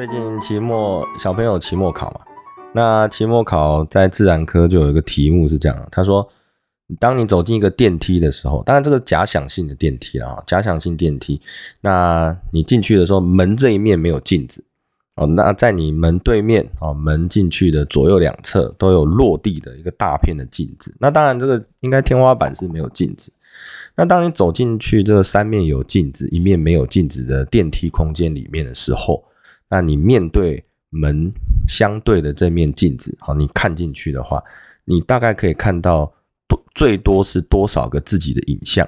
最近期末小朋友期末考嘛，那期末考在自然科就有一个题目是这样，他说，当你走进一个电梯的时候，当然这个假想性的电梯啊，假想性电梯，那你进去的时候，门这一面没有镜子哦，那在你门对面啊，门进去的左右两侧都有落地的一个大片的镜子，那当然这个应该天花板是没有镜子，那当你走进去这三面有镜子，一面没有镜子的电梯空间里面的时候。那你面对门相对的这面镜子，好，你看进去的话，你大概可以看到多最多是多少个自己的影像。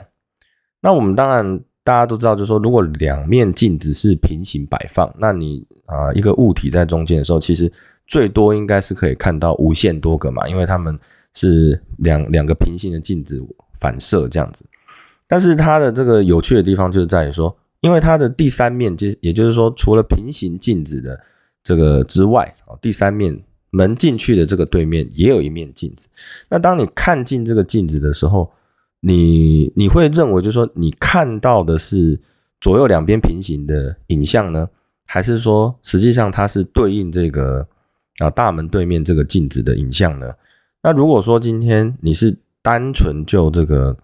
那我们当然大家都知道，就是说，如果两面镜子是平行摆放，那你啊一个物体在中间的时候，其实最多应该是可以看到无限多个嘛，因为它们是两两个平行的镜子反射这样子。但是它的这个有趣的地方就是在于说。因为它的第三面，就也就是说，除了平行镜子的这个之外，哦，第三面门进去的这个对面也有一面镜子。那当你看进这个镜子的时候，你你会认为，就是说，你看到的是左右两边平行的影像呢，还是说，实际上它是对应这个啊大门对面这个镜子的影像呢？那如果说今天你是单纯就这个，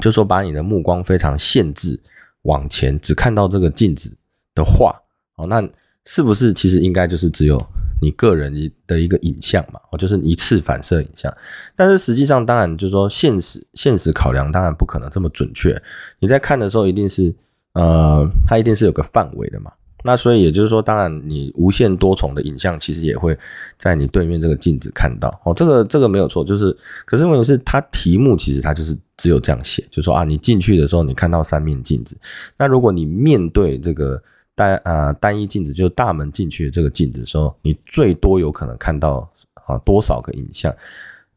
就说把你的目光非常限制。往前只看到这个镜子的话，哦，那是不是其实应该就是只有你个人的一个影像嘛？哦，就是一次反射影像。但是实际上，当然就是说现实现实考量，当然不可能这么准确。你在看的时候，一定是呃，它一定是有个范围的嘛。那所以也就是说，当然你无限多重的影像，其实也会在你对面这个镜子看到哦。这个这个没有错，就是可是问题是它题目其实它就是只有这样写，就说啊，你进去的时候你看到三面镜子，那如果你面对这个单啊单一镜子，就是大门进去的这个镜子的时候，你最多有可能看到啊多少个影像？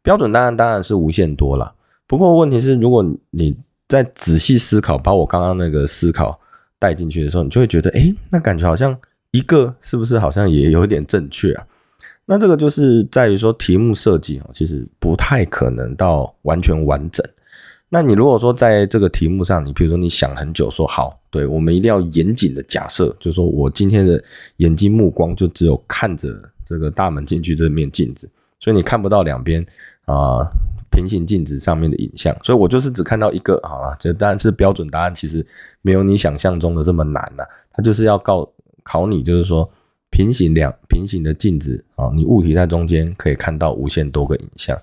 标准当然当然是无限多了。不过问题是，如果你在仔细思考，把我刚刚那个思考。带进去的时候，你就会觉得，哎，那感觉好像一个是不是好像也有点正确啊？那这个就是在于说题目设计哦，其实不太可能到完全完整。那你如果说在这个题目上，你比如说你想很久，说好，对我们一定要严谨的假设，就是说我今天的眼睛目光就只有看着这个大门进去这面镜子，所以你看不到两边啊。平行镜子上面的影像，所以我就是只看到一个，好了，这当然是标准答案，其实没有你想象中的这么难呐。它就是要告考你，就是说平行两平行的镜子啊，你物体在中间可以看到无限多个影像。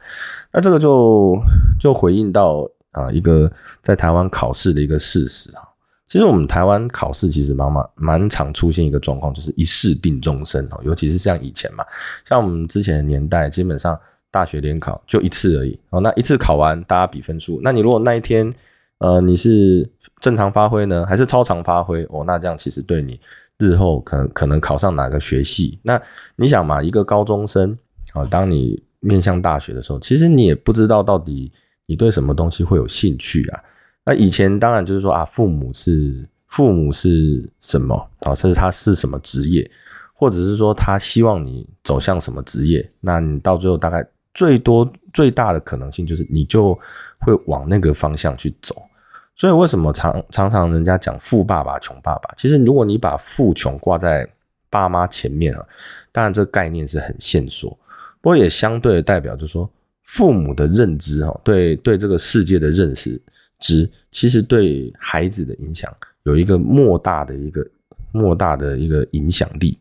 那这个就就回应到啊一个在台湾考试的一个事实啊。其实我们台湾考试其实蛮蛮蛮常出现一个状况，就是一试定终身哦，尤其是像以前嘛，像我们之前的年代，基本上。大学联考就一次而已哦，那一次考完大家比分数。那你如果那一天，呃，你是正常发挥呢，还是超常发挥哦？那这样其实对你日后可能可能考上哪个学系？那你想嘛，一个高中生啊，当你面向大学的时候，其实你也不知道到底你对什么东西会有兴趣啊。那以前当然就是说啊，父母是父母是什么啊？甚至他是什么职业，或者是说他希望你走向什么职业？那你到最后大概。最多最大的可能性就是你就会往那个方向去走，所以为什么常常常人家讲富爸爸穷爸爸？其实如果你把富穷挂在爸妈前面啊，当然这个概念是很线索，不过也相对的代表就是说父母的认知哈，对对这个世界的认识知，其实对孩子的影响有一个莫大的一个莫大的一个影响力。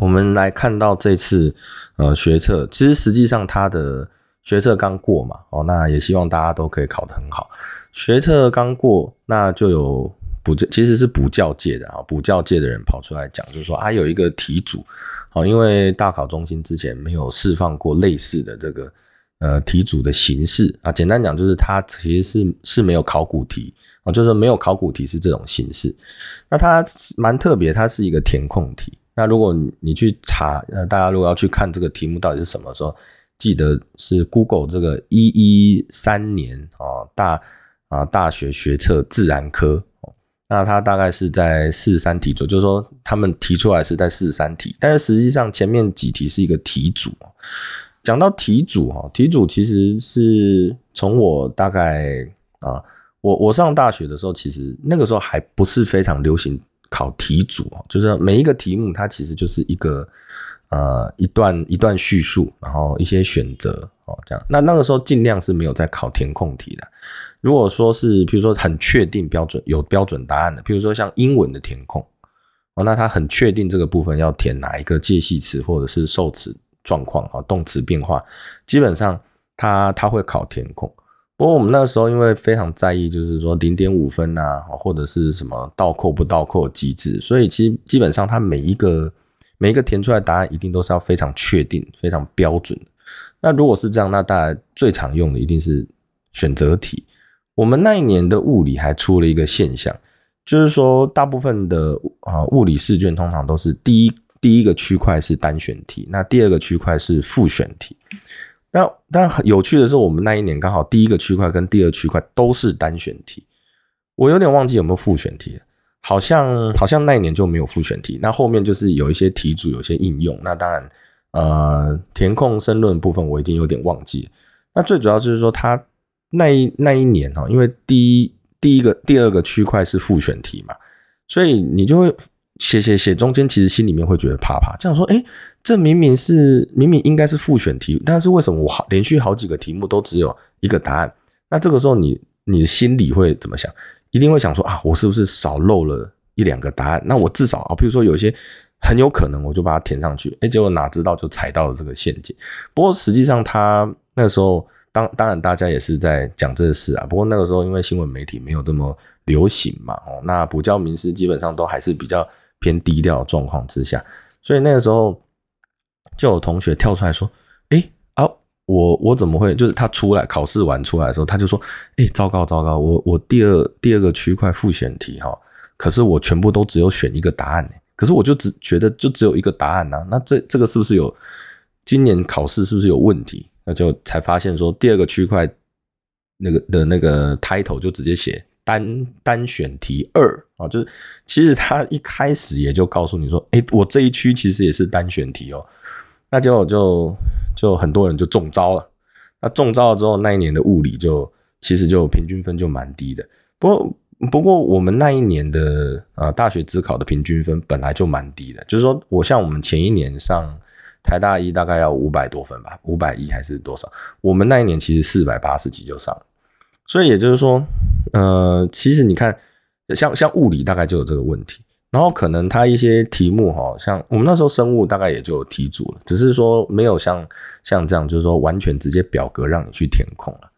我们来看到这次，呃，学测，其实实际上它的学测刚过嘛，哦，那也希望大家都可以考得很好。学测刚过，那就有补，其实是补教界的啊，补教界的人跑出来讲，就是说啊，有一个题组，哦，因为大考中心之前没有释放过类似的这个呃题组的形式啊，简单讲就是它其实是是没有考古题啊，就是没有考古题是这种形式。那它蛮特别，它是一个填空题。那如果你去查，呃，大家如果要去看这个题目到底是什么时候，记得是 Google 这个一一三年啊大啊大学学测自然科，那它大概是在四十三题左右，就是说他们提出来是在四十三题，但是实际上前面几题是一个题组。讲到题组哈，题组其实是从我大概啊，我我上大学的时候，其实那个时候还不是非常流行。考题组就是每一个题目它其实就是一个呃一段一段叙述，然后一些选择哦这样。那那个时候尽量是没有在考填空题的。如果说是比如说很确定标准有标准答案的，比如说像英文的填空哦，那他很确定这个部分要填哪一个介系词或者是受词状况啊，动词变化，基本上他他会考填空。不过我们那时候因为非常在意，就是说零点五分呐，或者是什么倒扣不倒扣机制，所以其实基本上它每一个每一个填出来答案一定都是要非常确定、非常标准那如果是这样，那大家最常用的一定是选择题。我们那一年的物理还出了一个现象，就是说大部分的啊物理试卷通常都是第一第一个区块是单选题，那第二个区块是复选题。那但很有趣的是，我们那一年刚好第一个区块跟第二区块都是单选题，我有点忘记有没有复选题，好像好像那一年就没有复选题。那后面就是有一些题组，有些应用。那当然，呃，填空申论部分我已经有点忘记。那最主要就是说，他那一那一年哦，因为第一第一个第二个区块是复选题嘛，所以你就会。写写写，中间其实心里面会觉得怕怕，这样说，哎，这明明是明明应该是复选题，但是为什么我好连续好几个题目都只有一个答案？那这个时候你你的心里会怎么想？一定会想说啊，我是不是少漏了一两个答案？那我至少啊，比如说有一些很有可能，我就把它填上去，哎，结果哪知道就踩到了这个陷阱。不过实际上他那时候当当然大家也是在讲这个事啊，不过那个时候因为新闻媒体没有这么流行嘛，哦，那补教名师基本上都还是比较。偏低调的状况之下，所以那个时候就有同学跳出来说：“哎啊，我我怎么会？就是他出来考试完出来的时候，他就说：‘哎，糟糕糟糕，我我第二第二个区块复选题哈，可是我全部都只有选一个答案，可是我就只觉得就只有一个答案呐，那这这个是不是有今年考试是不是有问题？那就才发现说第二个区块那个的那个 title 就直接写。”单单选题二啊，就是其实他一开始也就告诉你说，哎，我这一区其实也是单选题哦，那就就就很多人就中招了。那中招了之后，那一年的物理就其实就平均分就蛮低的。不过不过我们那一年的呃大学自考的平均分本来就蛮低的，就是说我像我们前一年上台大一大概要五百多分吧，五百一还是多少？我们那一年其实四百八十几就上了。所以也就是说，呃，其实你看，像像物理大概就有这个问题，然后可能它一些题目哈，像我们那时候生物大概也就有题组了，只是说没有像像这样，就是说完全直接表格让你去填空了。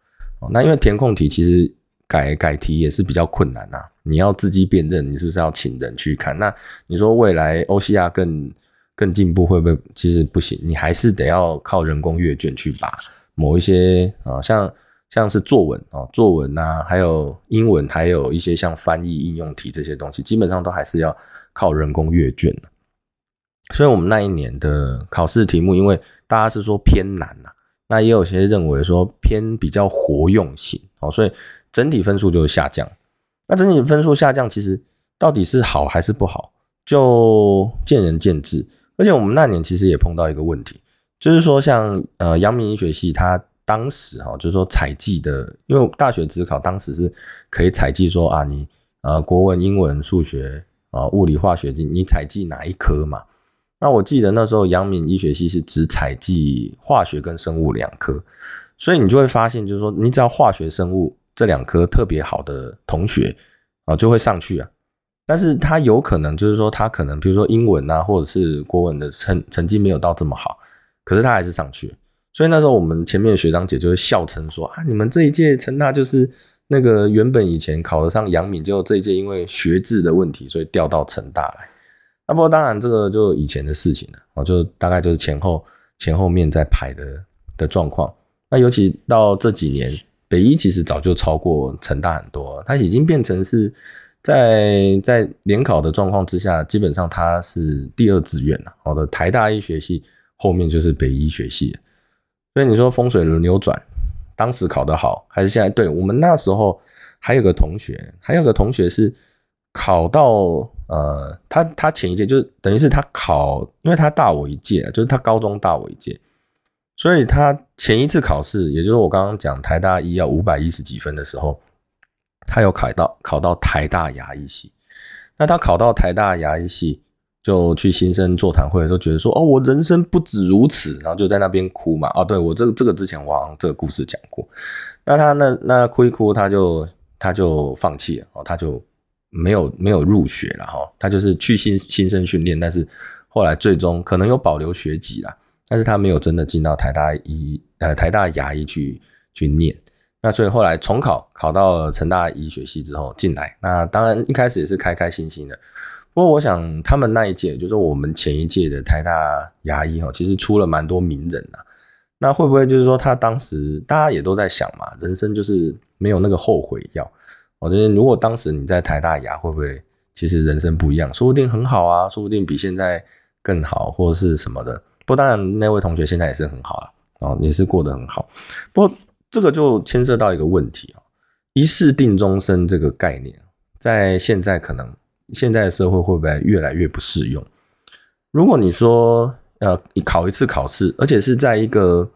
那因为填空题其实改改题也是比较困难呐，你要自己辨认，你是不是要请人去看？那你说未来欧西亚更更进步会不会？其实不行，你还是得要靠人工阅卷去把某一些啊像。像是作文啊，作文呐，还有英文，还有一些像翻译应用题这些东西，基本上都还是要靠人工阅卷所以，我们那一年的考试题目，因为大家是说偏难呐，那也有些认为说偏比较活用性哦，所以整体分数就下降。那整体分数下降，其实到底是好还是不好，就见仁见智。而且我们那年其实也碰到一个问题，就是说像呃阳明医学系它。当时哈，就是说采集的，因为大学只考当时是可以采集说啊，你呃国文、英文、数学啊、物理、化学，你你采集哪一科嘛？那我记得那时候阳明医学系是只采集化学跟生物两科，所以你就会发现，就是说你只要化学、生物这两科特别好的同学啊，就会上去啊。但是他有可能就是说他可能比如说英文啊，或者是国文的成成绩没有到这么好，可是他还是上去。所以那时候我们前面的学长姐就会笑称说啊，你们这一届成大就是那个原本以前考得上阳明，结果这一届因为学制的问题，所以调到成大来。那不过当然这个就以前的事情了，哦，就大概就是前后前后面在排的的状况。那尤其到这几年，北一其实早就超过成大很多，它已经变成是在在联考的状况之下，基本上他是第二志愿了。好的，台大医学系后面就是北医学系，所以你说风水轮流转，当时考得好还是现在？对我们那时候还有个同学，还有个同学是考到呃，他他前一届就是等于是他考，因为他大我一届，就是他高中大我一届，所以他前一次考试，也就是我刚刚讲台大医要五百一十几分的时候。他有考到考到台大牙医系，那他考到台大牙医系，就去新生座谈会的时候，觉得说：“哦，我人生不止如此。”然后就在那边哭嘛。哦，对我这个这个之前我好像这个故事讲过。那他那那哭一哭，他就他就放弃了哦，他就没有没有入学了哈。他就是去新新生训练，但是后来最终可能有保留学籍啦，但是他没有真的进到台大医呃台大牙医去去念。那所以后来重考，考到了成大医学系之后进来，那当然一开始也是开开心心的。不过我想他们那一届，就是我们前一届的台大牙医哈，其实出了蛮多名人呐。那会不会就是说他当时大家也都在想嘛，人生就是没有那个后悔药。我觉得如果当时你在台大牙，会不会其实人生不一样？说不定很好啊，说不定比现在更好，或者是什么的。不过当然那位同学现在也是很好了，哦，也是过得很好。不过。这个就牵涉到一个问题啊，一世定终身这个概念，在现在可能现在的社会会不会越来越不适用？如果你说呃，你考一次考试，而且是在一个，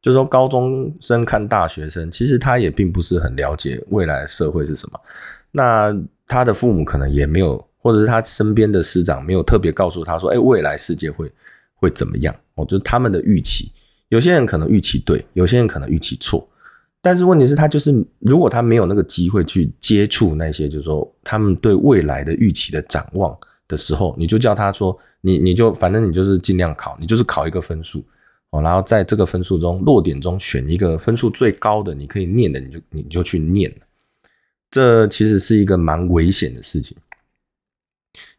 就是说高中生看大学生，其实他也并不是很了解未来社会是什么，那他的父母可能也没有，或者是他身边的师长没有特别告诉他说，哎，未来世界会会怎么样？哦，就是他们的预期，有些人可能预期对，有些人可能预期错。但是问题是，他就是如果他没有那个机会去接触那些，就是说他们对未来的预期的展望的时候，你就叫他说，你你就反正你就是尽量考，你就是考一个分数哦，然后在这个分数中落点中选一个分数最高的，你可以念的，你就你就去念这其实是一个蛮危险的事情，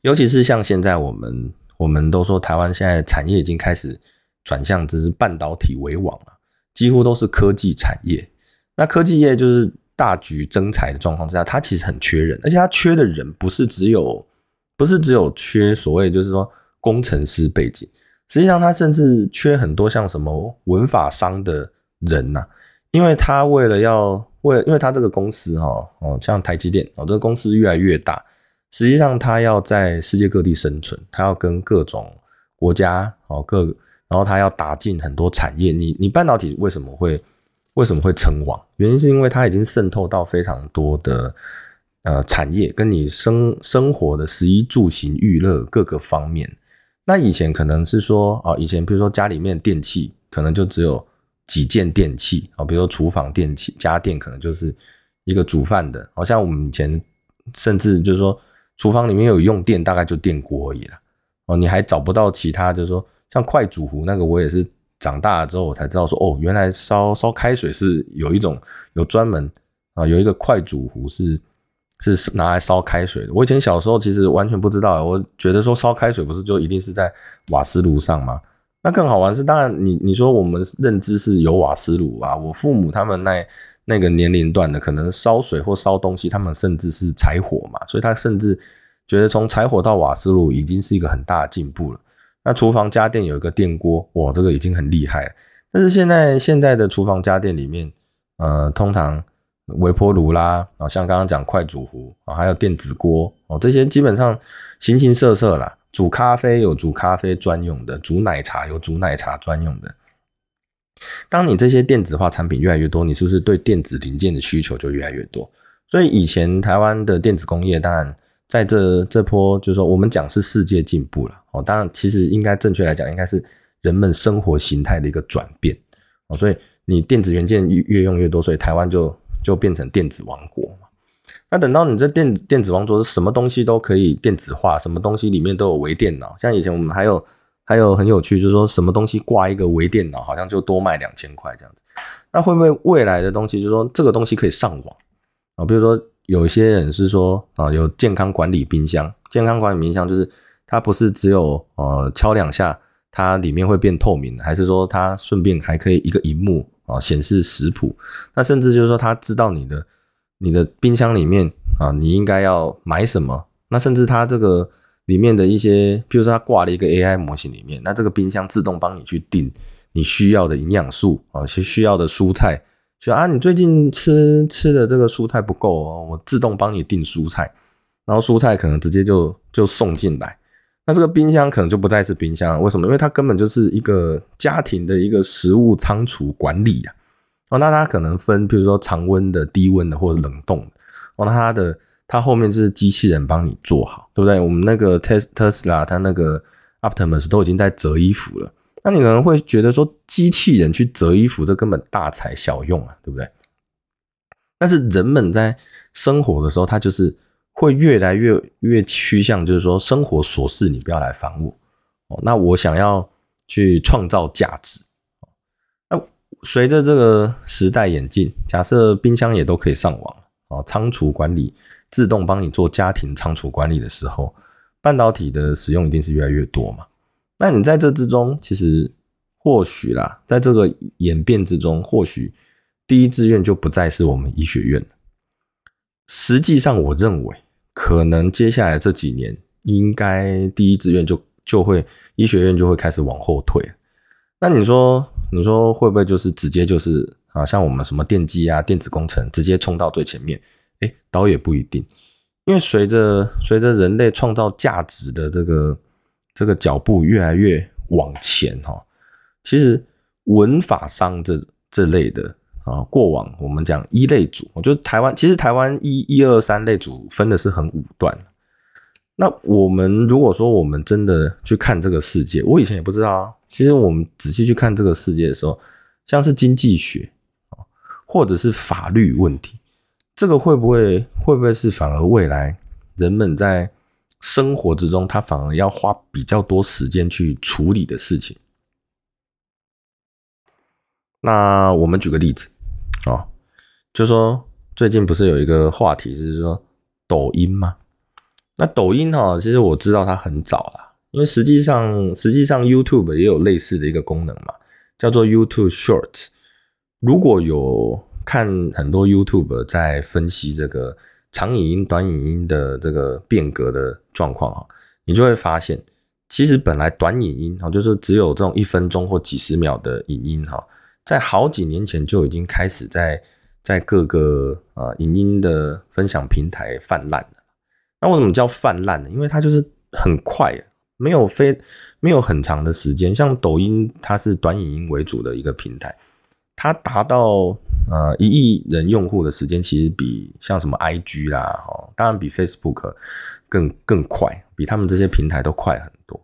尤其是像现在我们我们都说台湾现在产业已经开始转向，只是半导体为王了，几乎都是科技产业。那科技业就是大局增财的状况之下，它其实很缺人，而且它缺的人不是只有，不是只有缺所谓就是说工程师背景，实际上它甚至缺很多像什么文法商的人呐，因为他为了要为，因为他这个公司哈哦，像台积电哦，这个公司越来越大，实际上他要在世界各地生存，他要跟各种国家哦各，然后他要打进很多产业，你你半导体为什么会？为什么会称王？原因是因为它已经渗透到非常多的呃产业，跟你生生活的食衣住行娱乐各个方面。那以前可能是说啊，以前比如说家里面电器可能就只有几件电器啊，比如说厨房电器、家电可能就是一个煮饭的。好像我们以前甚至就是说厨房里面有用电，大概就电锅而已了。哦，你还找不到其他，就是说像快煮壶那个，我也是。长大了之后，我才知道说，哦，原来烧烧开水是有一种有专门啊，有一个快煮壶是是拿来烧开水的。我以前小时候其实完全不知道，我觉得说烧开水不是就一定是在瓦斯炉上吗？那更好玩是，当然你你说我们认知是有瓦斯炉啊，我父母他们那那个年龄段的可能烧水或烧东西，他们甚至是柴火嘛，所以他甚至觉得从柴火到瓦斯炉已经是一个很大的进步了。那厨房家电有一个电锅，哇，这个已经很厉害了。但是现在现在的厨房家电里面，呃，通常微波炉啦，啊，像刚刚讲快煮壶啊，还有电子锅哦，这些基本上形形色色啦。煮咖啡有煮咖啡专用的，煮奶茶有煮奶茶专用的。当你这些电子化产品越来越多，你是不是对电子零件的需求就越来越多？所以以前台湾的电子工业当然。在这这波，就是说，我们讲是世界进步了哦。当然，其实应该正确来讲，应该是人们生活形态的一个转变哦。所以你电子元件越越用越多，所以台湾就就变成电子王国嘛。那等到你这电电子王国是什么东西都可以电子化，什么东西里面都有微电脑。像以前我们还有还有很有趣，就是说什么东西挂一个微电脑，好像就多卖两千块这样子。那会不会未来的东西，就是说这个东西可以上网啊？比如说。有些人是说啊，有健康管理冰箱，健康管理冰箱就是它不是只有呃敲两下，它里面会变透明，还是说它顺便还可以一个荧幕啊显示食谱？那甚至就是说它知道你的你的冰箱里面啊，你应该要买什么？那甚至它这个里面的一些，比如说它挂了一个 AI 模型里面，那这个冰箱自动帮你去定你需要的营养素啊，需需要的蔬菜，说啊，你最近吃吃的这个蔬菜不够哦，我自动帮你订蔬菜，然后蔬菜可能直接就就送进来。那这个冰箱可能就不再是冰箱了，为什么？因为它根本就是一个家庭的一个食物仓储管理啊。哦，那它可能分，比如说常温的、低温的或者冷冻。哦，那它的它后面就是机器人帮你做好，对不对？我们那个特特斯拉，它那个 Optimus 都已经在折衣服了。那你可能会觉得说，机器人去折衣服，这根本大材小用啊，对不对？但是人们在生活的时候，他就是会越来越越趋向，就是说生活琐事你不要来烦我哦。那我想要去创造价值。那随着这个时代演进，假设冰箱也都可以上网哦，仓储管理自动帮你做家庭仓储管理的时候，半导体的使用一定是越来越多嘛。那你在这之中，其实或许啦，在这个演变之中，或许第一志愿就不再是我们医学院。实际上，我认为可能接下来这几年，应该第一志愿就就会医学院就会开始往后退。那你说，你说会不会就是直接就是啊，像我们什么电机啊、电子工程，直接冲到最前面？哎，倒也不一定，因为随着随着人类创造价值的这个。这个脚步越来越往前哈，其实文法商这这类的啊，过往我们讲一类组，我觉得台湾其实台湾一一二三类组分的是很武断。那我们如果说我们真的去看这个世界，我以前也不知道啊。其实我们仔细去看这个世界的时候，像是经济学啊，或者是法律问题，这个会不会会不会是反而未来人们在生活之中，他反而要花比较多时间去处理的事情。那我们举个例子啊，就说最近不是有一个话题，就是说抖音吗？那抖音哈，其实我知道它很早了，因为实际上实际上 YouTube 也有类似的一个功能嘛，叫做 YouTube Short。如果有看很多 YouTube 在分析这个。长影音、短影音的这个变革的状况啊，你就会发现，其实本来短影音啊，就是只有这种一分钟或几十秒的影音哈，在好几年前就已经开始在在各个呃影音的分享平台泛滥了。那为什么叫泛滥呢？因为它就是很快，没有非没有很长的时间。像抖音，它是短影音为主的一个平台。它达到呃一亿人用户的时间，其实比像什么 IG 啦，哦，当然比 Facebook 更更快，比他们这些平台都快很多。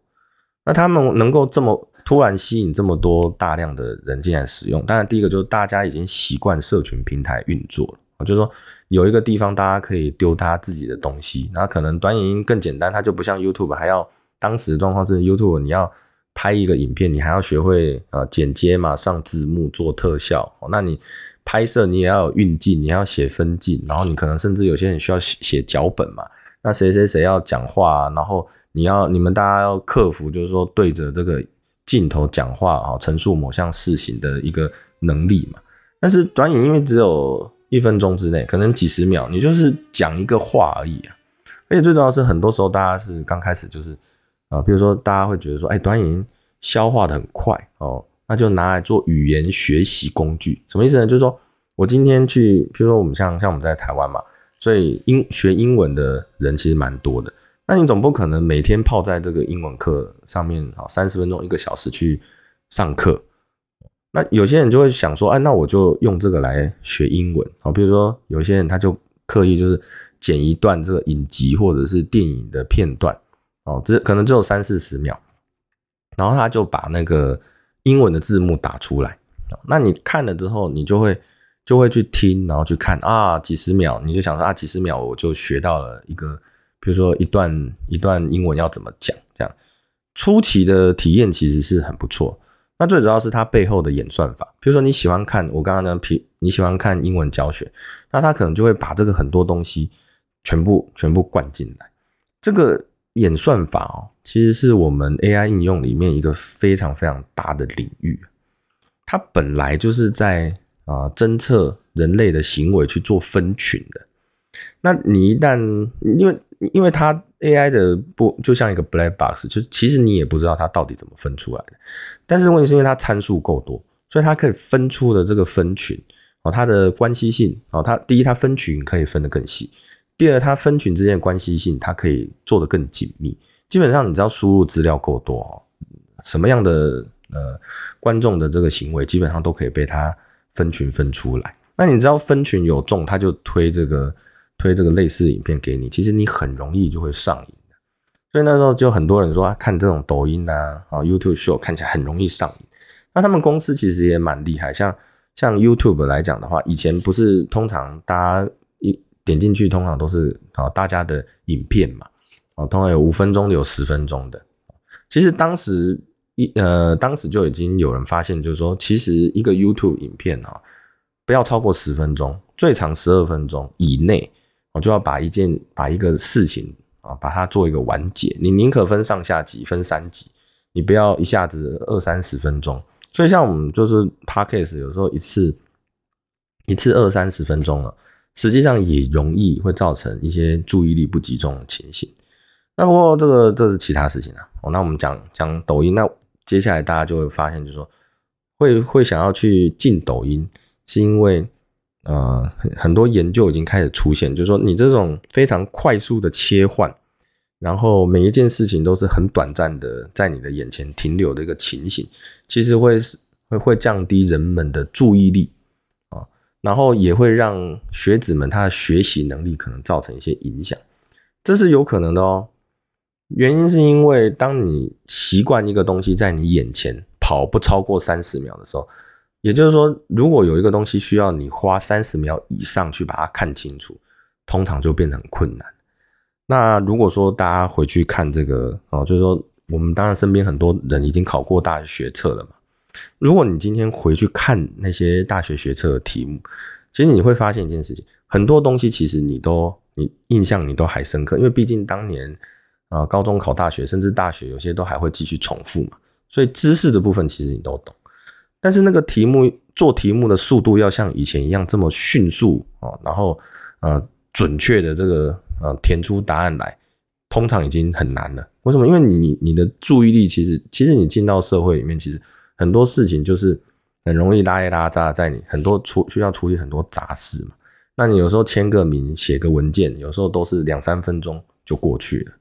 那他们能够这么突然吸引这么多大量的人进来使用，当然第一个就是大家已经习惯社群平台运作了，就是说有一个地方大家可以丢他自己的东西，那可能短影音更简单，它就不像 YouTube 还要当时的状况是 YouTube 你要。拍一个影片，你还要学会呃剪接嘛，上字幕、做特效。那你拍摄你也要有运镜，你要写分镜，然后你可能甚至有些人需要写写脚本嘛。那谁谁谁要讲话，然后你要你们大家要克服，就是说对着这个镜头讲话啊，陈述某项事情的一个能力嘛。但是短影因为只有一分钟之内，可能几十秒，你就是讲一个话而已啊。而且最重要是，很多时候大家是刚开始就是。啊，比如说大家会觉得说，哎，短影音消化的很快哦，那就拿来做语言学习工具，什么意思呢？就是说我今天去，比如说我们像像我们在台湾嘛，所以英学英文的人其实蛮多的，那你总不可能每天泡在这个英文课上面啊，三十分钟一个小时去上课，那有些人就会想说，哎，那我就用这个来学英文啊，比如说有些人他就刻意就是剪一段这个影集或者是电影的片段。哦，只可能只有三四十秒，然后他就把那个英文的字幕打出来。那你看了之后，你就会就会去听，然后去看啊，几十秒，你就想说啊，几十秒我就学到了一个，比如说一段一段英文要怎么讲，这样初期的体验其实是很不错。那最主要是它背后的演算法，比如说你喜欢看我刚刚讲皮，你喜欢看英文教学，那他可能就会把这个很多东西全部全部灌进来，这个。演算法哦，其实是我们 AI 应用里面一个非常非常大的领域。它本来就是在啊侦测人类的行为去做分群的。那你一旦因为因为它 AI 的不就像一个 black box，就其实你也不知道它到底怎么分出来的。但是问题是因为它参数够多，所以它可以分出的这个分群哦，它的关系性哦，它第一它分群可以分得更细，第二它分群之间的关系性它可以做得更紧密。基本上你只要输入资料够多，什么样的呃观众的这个行为基本上都可以被它分群分出来。那你知道分群有中，他就推这个推这个类似影片给你，其实你很容易就会上瘾。所以那时候就很多人说，看这种抖音啊啊 YouTube Show 看起来很容易上瘾。那他们公司其实也蛮厉害，像像 YouTube 来讲的话，以前不是通常大家点进去，通常都是啊大家的影片嘛，啊通常有五分钟的，有十分钟的。其实当时一呃当时就已经有人发现，就是说其实一个 YouTube 影片啊。不要超过十分钟，最长十二分钟以内，我就要把一件把一个事情啊，把它做一个完结。你宁可分上下集，分三集，你不要一下子二三十分钟。所以像我们就是 podcast，有时候一次一次二三十分钟了，实际上也容易会造成一些注意力不集中的情形。那不过这个这是其他事情啊。哦，那我们讲讲抖音，那接下来大家就会发现，就是说会会想要去进抖音。是因为，呃，很多研究已经开始出现，就是说，你这种非常快速的切换，然后每一件事情都是很短暂的在你的眼前停留的一个情形，其实会是会会降低人们的注意力，然后也会让学子们他的学习能力可能造成一些影响，这是有可能的哦。原因是因为当你习惯一个东西在你眼前跑不超过三十秒的时候。也就是说，如果有一个东西需要你花三十秒以上去把它看清楚，通常就变得很困难。那如果说大家回去看这个哦，就是说我们当然身边很多人已经考过大学学测了嘛。如果你今天回去看那些大学学测的题目，其实你会发现一件事情，很多东西其实你都你印象你都还深刻，因为毕竟当年啊高中考大学，甚至大学有些都还会继续重复嘛，所以知识的部分其实你都懂。但是那个题目做题目的速度要像以前一样这么迅速啊，然后呃准确的这个呃填出答案来，通常已经很难了。为什么？因为你你的注意力其实其实你进到社会里面，其实很多事情就是很容易拉一拉扎在你很多处需要处理很多杂事嘛。那你有时候签个名、写个文件，有时候都是两三分钟就过去了。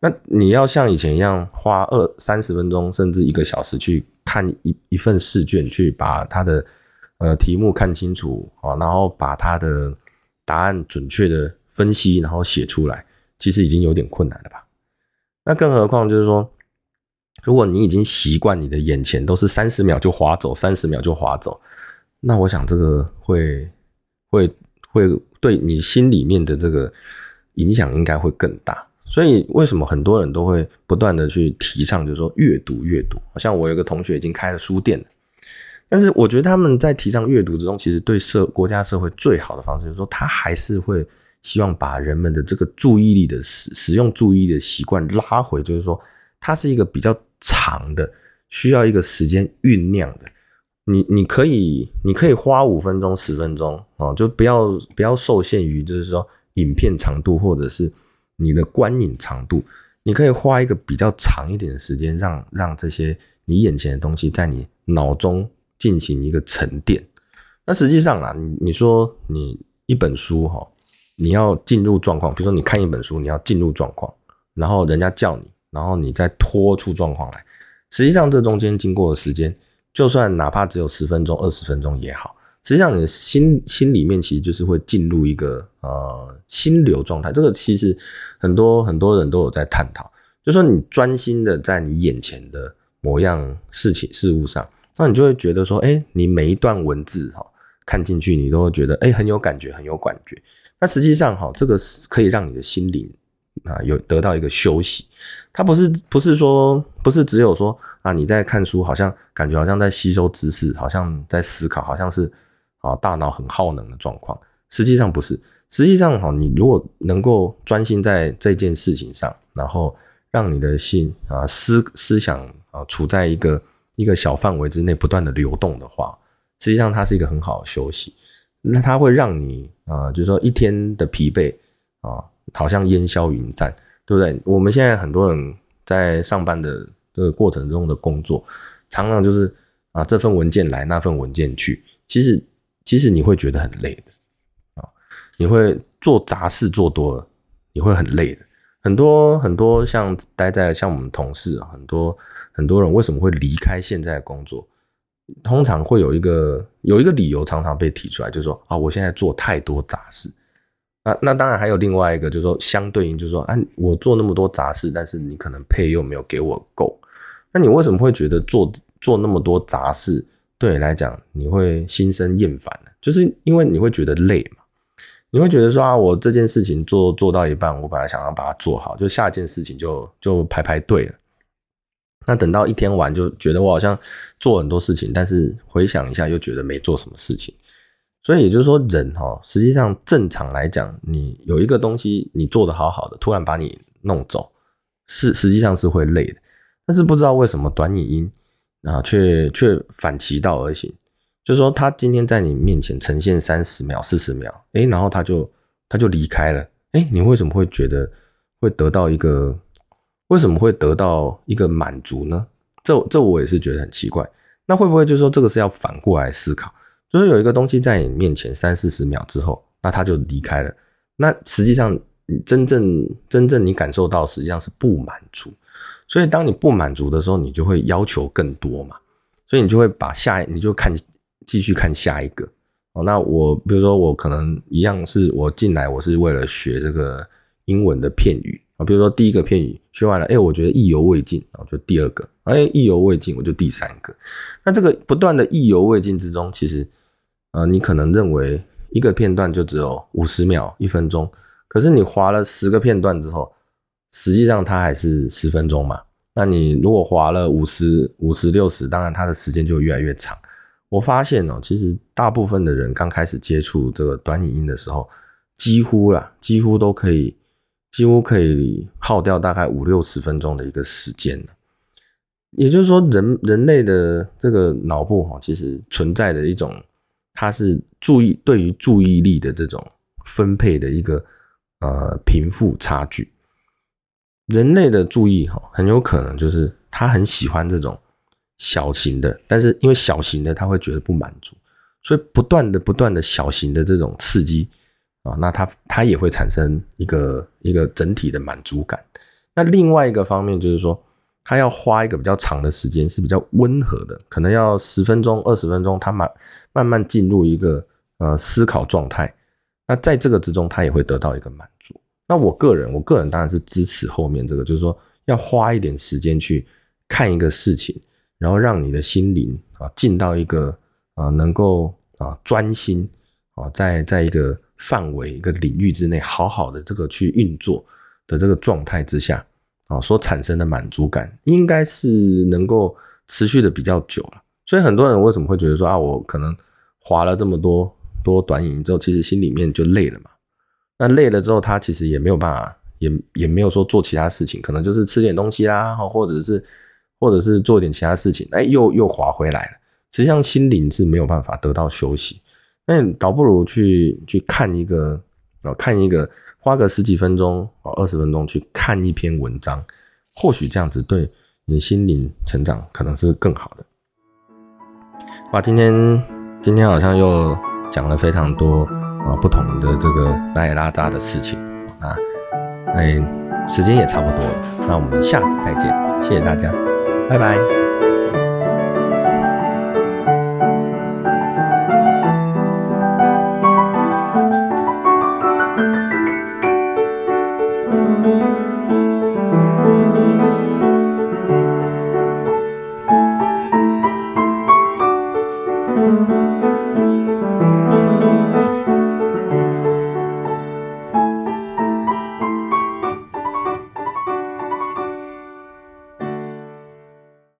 那你要像以前一样花二三十分钟甚至一个小时去看一一份试卷，去把它的呃题目看清楚啊，然后把它的答案准确的分析，然后写出来，其实已经有点困难了吧？那更何况就是说，如果你已经习惯你的眼前都是三十秒就划走，三十秒就划走，那我想这个会会会对你心里面的这个影响应该会更大。所以，为什么很多人都会不断的去提倡，就是说阅读阅读？好像我有个同学已经开了书店了，但是我觉得他们在提倡阅读之中，其实对社国家社会最好的方式，就是说他还是会希望把人们的这个注意力的使使用注意力的习惯拉回，就是说它是一个比较长的，需要一个时间酝酿的。你你可以你可以花五分钟十分钟哦，就不要不要受限于就是说影片长度或者是。你的观影长度，你可以花一个比较长一点的时间，让让这些你眼前的东西在你脑中进行一个沉淀。那实际上啊，你你说你一本书哈，你要进入状况，比如说你看一本书，你要进入状况，然后人家叫你，然后你再拖出状况来，实际上这中间经过的时间，就算哪怕只有十分钟、二十分钟也好。实际上，你的心心里面其实就是会进入一个呃心流状态。这个其实很多很多人都有在探讨，就说你专心的在你眼前的某样事情事物上，那你就会觉得说，哎，你每一段文字哈看进去，你都会觉得哎很有感觉，很有感觉。那实际上哈，这个是可以让你的心灵啊有得到一个休息。它不是不是说不是只有说啊你在看书，好像感觉好像在吸收知识，好像在思考，好像是。啊，大脑很耗能的状况，实际上不是。实际上，哈，你如果能够专心在这件事情上，然后让你的心啊思思想啊处在一个一个小范围之内不断的流动的话，实际上它是一个很好的休息。那它会让你啊，就是说一天的疲惫啊，好像烟消云散，对不对？我们现在很多人在上班的这个过程中的工作，常常就是啊，这份文件来，那份文件去，其实其实你会觉得很累的啊，你会做杂事做多了，你会很累的。很多很多像待在像我们同事很多很多人为什么会离开现在的工作？通常会有一个有一个理由，常常被提出来，就是说啊，我现在做太多杂事。那那当然还有另外一个，就是说相对应，就是说啊，我做那么多杂事，但是你可能配又没有给我够。那你为什么会觉得做做那么多杂事对你来讲你会心生厌烦呢？就是因为你会觉得累嘛，你会觉得说啊，我这件事情做做到一半，我本来想要把它做好，就下一件事情就就排排队了。那等到一天完，就觉得我好像做很多事情，但是回想一下，又觉得没做什么事情。所以也就是说，人哈，实际上正常来讲，你有一个东西你做的好好的，突然把你弄走，是实际上是会累的。但是不知道为什么短影音啊，却却反其道而行，就是说他今天在你面前呈现三十秒、四十秒，诶，然后他就他就离开了，诶，你为什么会觉得会得到一个？为什么会得到一个满足呢？这这我也是觉得很奇怪。那会不会就是说这个是要反过来思考？就是有一个东西在你面前三四十秒之后，那它就离开了。那实际上真正真正你感受到实际上是不满足。所以当你不满足的时候，你就会要求更多嘛。所以你就会把下你就看继续看下一个哦。那我比如说我可能一样是我进来我是为了学这个英文的片语啊。比如说第一个片语学完了，哎，我觉得意犹未尽，然后就第二个，哎，意犹未尽，我就第三个。那这个不断的意犹未尽之中，其实，呃，你可能认为一个片段就只有五十秒、一分钟，可是你划了十个片段之后，实际上它还是十分钟嘛。那你如果划了五十五十六十，当然它的时间就越来越长。我发现哦，其实大部分的人刚开始接触这个短影音的时候，几乎啦，几乎都可以。几乎可以耗掉大概五六十分钟的一个时间也就是说，人人类的这个脑部哈，其实存在的一种，它是注意对于注意力的这种分配的一个呃贫富差距。人类的注意哈，很有可能就是他很喜欢这种小型的，但是因为小型的他会觉得不满足，所以不断的不断的小型的这种刺激。啊，那它它也会产生一个一个整体的满足感。那另外一个方面就是说，他要花一个比较长的时间，是比较温和的，可能要十分钟、二十分钟，他慢慢慢进入一个呃思考状态。那在这个之中，他也会得到一个满足。那我个人，我个人当然是支持后面这个，就是说要花一点时间去看一个事情，然后让你的心灵啊进到一个啊能够啊专心啊在在一个。范围一个领域之内，好好的这个去运作的这个状态之下，啊，所产生的满足感，应该是能够持续的比较久了。所以很多人为什么会觉得说啊，我可能划了这么多多短影之后，其实心里面就累了嘛。那累了之后，他其实也没有办法，也也没有说做其他事情，可能就是吃点东西啦，或者是或者是做点其他事情，哎，又又滑回来了。实际上心灵是没有办法得到休息。那倒不如去去看一个啊，看一个，花个十几分钟啊，二十分钟去看一篇文章，或许这样子对你的心灵成长可能是更好的。哇，今天今天好像又讲了非常多啊不同的这个拉里拉扎的事情啊，哎，时间也差不多了，那我们下次再见，谢谢大家，拜拜。